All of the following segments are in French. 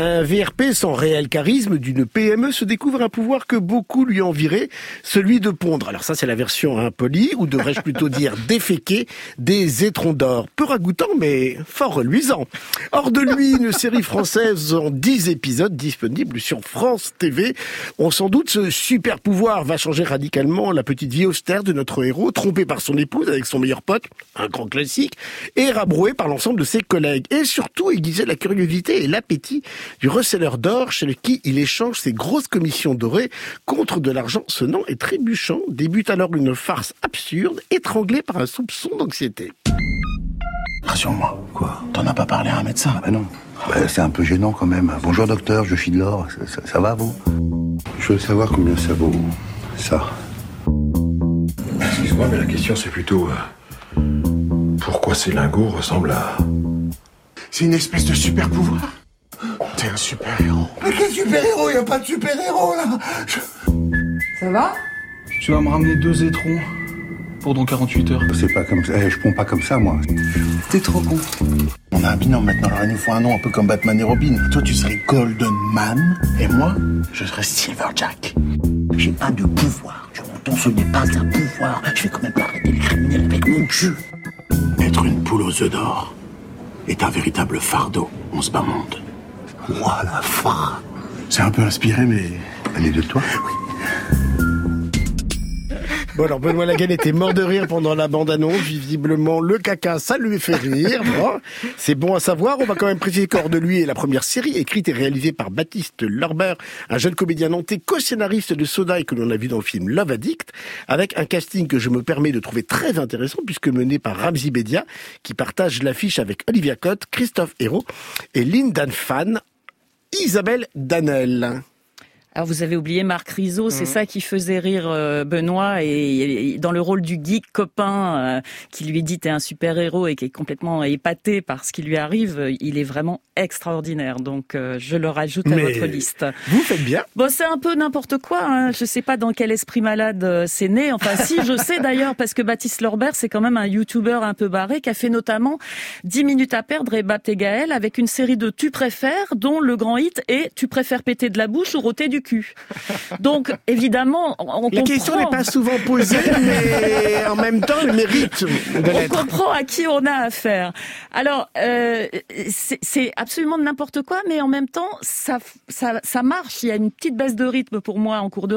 Un VRP sans réel charisme d'une PME se découvre un pouvoir que beaucoup lui enviraient, celui de pondre. Alors ça, c'est la version impolie, ou devrais-je plutôt dire déféquer, des étrons d'or. Peu ragoûtant, mais fort reluisant. Hors de lui, une série française en 10 épisodes disponible sur France TV. On sans doute ce super pouvoir va changer radicalement la petite vie austère de notre héros, trompé par son épouse avec son meilleur pote, un grand classique, et rabroué par l'ensemble de ses collègues. Et surtout aiguiser la curiosité et l'appétit du receleur d'or chez qui il échange ses grosses commissions dorées contre de l'argent sonnant et trébuchant. Débute alors une farce absurde, étranglée par un soupçon d'anxiété. Rassure-moi. Quoi? T'en as pas parlé à un médecin? Ah non. Bah, c'est un peu gênant quand même. Bonjour docteur, je suis de l'or. Ça, ça- ça va vous? Je veux savoir combien ça vaut, ça. Excuse-moi, mais la question c'est plutôt... euh, pourquoi ces lingots ressemblent à... C'est une espèce de super pouvoir T'es un super héros. Mais quel super héros Y a pas de super héros là Je- Ça va Tu vas me ramener deux étrons pour dans 48 heures. C'est pas comme ça. Eh, je prends pas comme ça, moi. T'es trop con. On a un binôme maintenant, alors il nous faut un nom un peu comme Batman et Robin. Toi tu serais Golden Man, et moi, je serais Silverjack. J'ai pas de pouvoir. Je m'entends, ce n'est pas un pouvoir. Je vais quand même pas arrêter les criminels avec mon cul. Être une poule aux œufs d'or est un véritable fardeau en ce bas monde. Moi, la fin. C'est un peu inspiré, mais... Est de toi Bon alors Benoît Lagan était mort de rire pendant la bande-annonce. Visiblement le caca ça lui fait rire. C'est bon à savoir. On va quand même préciser qu'Hors de lui est la première série écrite et réalisée par Baptiste Lorber, un jeune comédien nantais co-scénariste de Soda et que l'on a vu dans le film Love Addict, avec un casting que je me permets de trouver très intéressant puisque mené par Ramzi Bedia qui partage l'affiche avec Olivia Cotte, Christophe Hérault et Lindan Fan, Isabelle Danel. Alors vous avez oublié Marc Rizzo, c'est ça qui faisait rire euh, Benoît et, et dans le rôle du geek copain euh, qui lui dit t'es un super héros et qui est complètement épaté par ce qui lui arrive, euh, il est vraiment extraordinaire. Donc euh, je le rajoute à votre liste. Vous faites bien. Bon, c'est un peu n'importe quoi. Hein. Je sais pas dans quel esprit malade c'est né. Enfin, si, je sais d'ailleurs, parce que Baptiste Lorbert, c'est quand même un YouTuber un peu barré qui a fait notamment 10 minutes à perdre et Bapt et Gaël avec une série de Tu préfères, dont le grand hit est Tu préfères péter de la bouche ou rôter du cul. Donc, évidemment, on La question n'est comprend. pas souvent posée, mais en même temps, elle mérite de on comprend à qui on a affaire. Alors, euh, c'est c'est absolument n'importe quoi, mais en même temps, ça, ça, ça marche. Il y a une petite baisse de rythme pour moi en cours de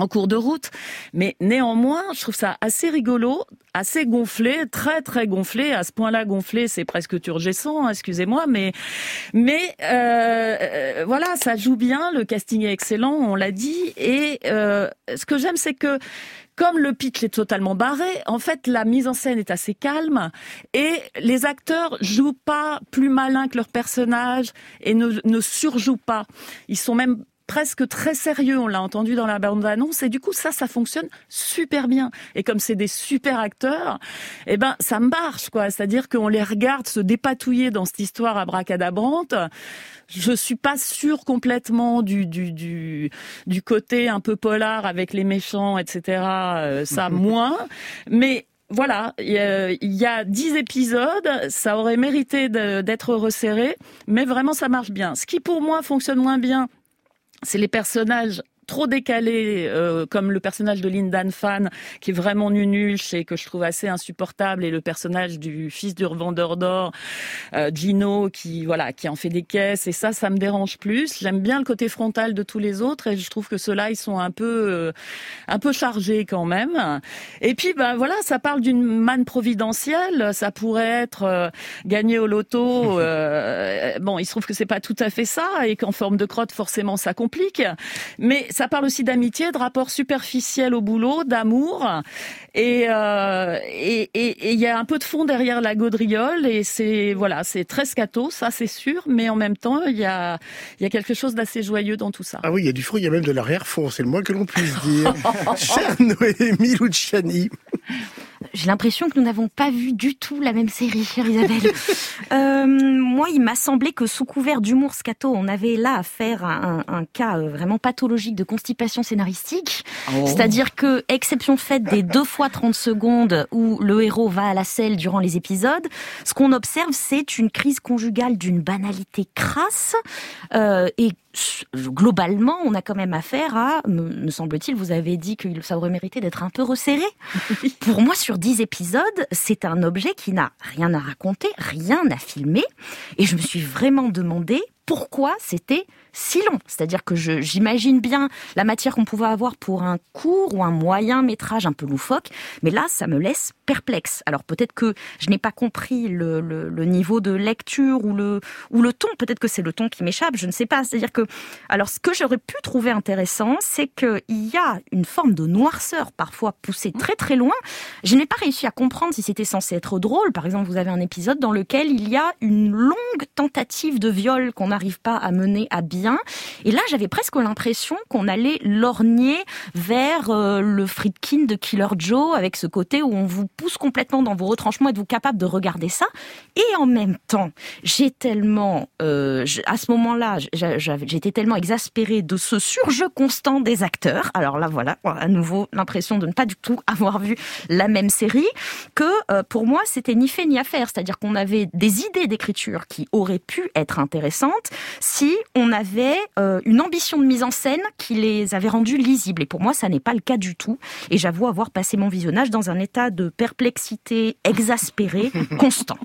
en cours de route, mais néanmoins, je trouve ça assez rigolo, assez gonflé, très très gonflé. À ce point-là, gonflé, c'est presque turgescent, hein, excusez-moi, mais mais euh, euh, voilà, ça joue bien, le casting est excellent, on l'a dit, et euh, ce que j'aime, c'est que comme le pitch est totalement barré, en fait, la mise en scène est assez calme et les acteurs jouent pas plus malin que leurs personnages et ne, ne surjouent pas. Ils sont même presque très sérieux, on l'a entendu dans la bande-annonce, et du coup, ça, ça fonctionne super bien. Et comme c'est des super acteurs, eh ben, ça marche, quoi. C'est-à-dire qu'on les regarde se dépatouiller dans cette histoire abracadabrante. Je suis pas sûre complètement du, du, du, du côté un peu polar avec les méchants, etc. Euh, ça, moins. Mais voilà, il y a- dix épisodes, ça aurait mérité d'être resserré, mais vraiment ça marche bien. Ce qui pour moi fonctionne moins bien, c'est les personnages trop décalés, euh, comme le personnage de Lindan Fan, qui est vraiment nunuche et que je trouve assez insupportable, et le personnage du fils du revendeur d'or, euh, Gino, qui voilà, qui en fait des caisses, et ça, ça me dérange plus. J'aime bien le côté frontal de tous les autres, et je trouve que ceux-là, ils sont un peu, euh, un peu chargés quand même. Et puis, ben voilà, ça parle d'une manne providentielle. Ça pourrait être euh, gagné au loto. euh, bon, il se trouve que c'est pas tout à fait ça, et qu'en forme de crotte, forcément, ça complique. Mais ça parle aussi d'amitié, de rapports superficiels au boulot, d'amour. Et euh, et et- et il y a un peu de fond derrière la gaudriole. Et c'est voilà, c'est très scato, ça c'est sûr. Mais en même temps, il y a il y a quelque chose d'assez joyeux dans tout ça. Ah oui, il y a du fond, il y a même de l'arrière-fond, c'est le moins que l'on puisse dire. Cher Noémie Luciani. J'ai l'impression que nous n'avons pas vu du tout la même série, chère Isabelle. euh, moi, il m'a semblé que sous couvert d'humour scato, on avait là affaire à un, un cas euh, vraiment pathologique de constipation scénaristique. Oh. C'est-à-dire que, exception faite des deux fois 30 secondes où le héros va à la selle durant les épisodes, ce qu'on observe, c'est une crise conjugale d'une banalité crasse euh, et globalement, on a quand même affaire à, me semble-t-il, vous avez dit que ça aurait mérité d'être un peu resserré. Pour moi, sur dix épisodes, c'est un objet qui n'a rien à raconter, rien à filmer. Et je me suis vraiment demandé pourquoi c'était si long. C'est-à-dire que j'imagine bien la matière qu'on pouvait avoir pour un court ou un moyen métrage un peu loufoque, mais là, ça me laisse perplexe. Alors peut-être que je n'ai pas compris le, le, niveau de lecture ou le, ou le ton. Peut-être que c'est le ton qui m'échappe, je ne sais pas. C'est-à-dire que, alors ce que j'aurais pu trouver intéressant, c'est qu'il y a une forme de noirceur parfois poussée très très loin. Je n'ai pas réussi à comprendre si c'était censé être drôle. Par exemple, vous avez un épisode dans lequel il y a une longue tentative de viol qu'on n'arrive pas à mener à bien et là, j'avais presque l'impression qu'on allait lorgner vers euh, le Friedkin de Killer Joe, avec ce côté où on vous pousse complètement dans vos retranchements, êtes-vous capable de regarder ça? Et en même temps, j'ai tellement, euh, à ce moment-là, j'étais tellement exaspérée de ce surjeu constant des acteurs. Alors là, voilà, à nouveau l'impression de ne pas du tout avoir vu la même série, que euh, pour moi, c'était ni fait ni à faire. C'est-à-dire qu'on avait des idées d'écriture qui auraient pu être intéressantes si on avait euh, une ambition de mise en scène qui les avait rendus lisibles. Et pour moi, ça n'est pas le cas du tout. Et j'avoue avoir passé mon visionnage dans un état de perplexité exaspérée constant.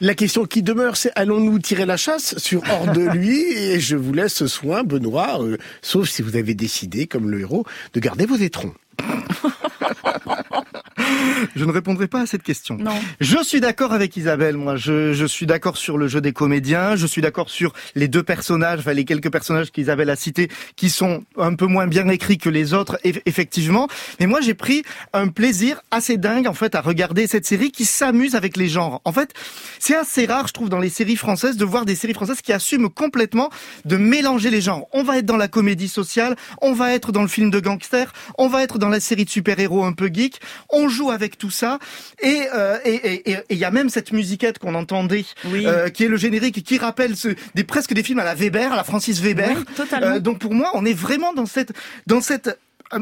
La question qui demeure, c'est allons-nous tirer la chasse sur hors de lui? Et je vous laisse ce soin, Benoît, euh, sauf si vous avez décidé, comme le héros, de garder vos étrons. Je ne répondrai pas à cette question. Non. Je suis d'accord avec Isabelle, moi. Je, je suis d'accord sur le jeu des comédiens. Je suis d'accord sur les deux personnages, enfin les quelques personnages qu'Isabelle a cités, qui sont un peu moins bien écrits que les autres, effectivement. Mais moi, j'ai pris un plaisir assez dingue, en fait, à regarder cette série qui s'amuse avec les genres. En fait, c'est assez rare, je trouve, dans les séries françaises, de voir des séries françaises qui assument complètement de mélanger les genres. On va être dans la comédie sociale, on va être dans le film de gangster, on va être dans la série de super-héros un peu geek. On joue avec tout ça. Et euh, et il y a même cette musiquette qu'on entendait, euh, qui est le générique, qui rappelle ce, des presque des films à la Weber, à la Francis Weber. Euh, donc pour moi, on est vraiment dans cette dans cette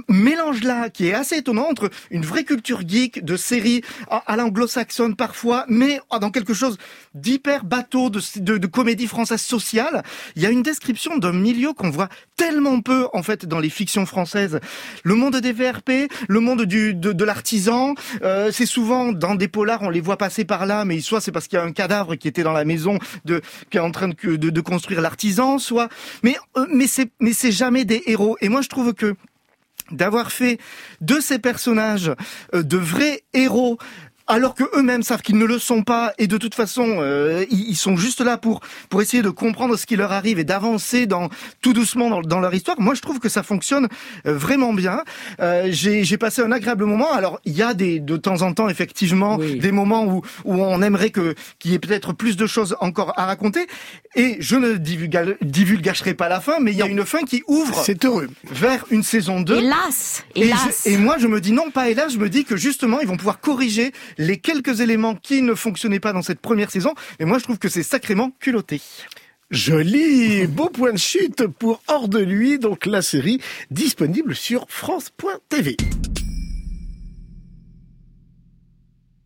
mélange là qui est assez étonnant entre une vraie culture geek de séries à, l'anglo-saxonne parfois, mais dans quelque chose d'hyper bateau, de, comédie française sociale. Il y a une description d'un milieu qu'on voit tellement peu en fait dans les fictions françaises. Le monde des VRP, le monde du, de, l'artisan, euh, c'est souvent dans des polars on les voit passer par là, mais soit c'est parce qu'il y a un cadavre qui était dans la maison de qui est en train de, de, de construire l'artisan, soit mais euh, mais c'est mais c'est jamais des héros. Et moi je trouve que d'avoir fait de ces personnages euh, de vrais héros alors que eux-mêmes savent qu'ils ne le sont pas et de toute façon euh, ils sont juste là pour pour essayer de comprendre ce qui leur arrive et d'avancer dans tout doucement dans, dans, leur histoire. Moi je trouve que ça fonctionne euh, vraiment bien. Euh, j'ai passé un agréable moment. Alors il y a des de temps en temps effectivement des moments où où on aimerait que qu'il y ait peut-être plus de choses encore à raconter et je ne divulgacherai pas la fin mais il y a une fin qui ouvre c'est heureux vers une saison 2. Hélas, hélas. Et, et moi je me dis non pas hélas, je me dis que justement ils vont pouvoir corriger les quelques éléments qui ne fonctionnaient pas dans cette première saison. Et moi, je trouve que c'est sacrément culotté. Joli, beau point de chute pour Hors de lui, donc la série disponible sur France.tv.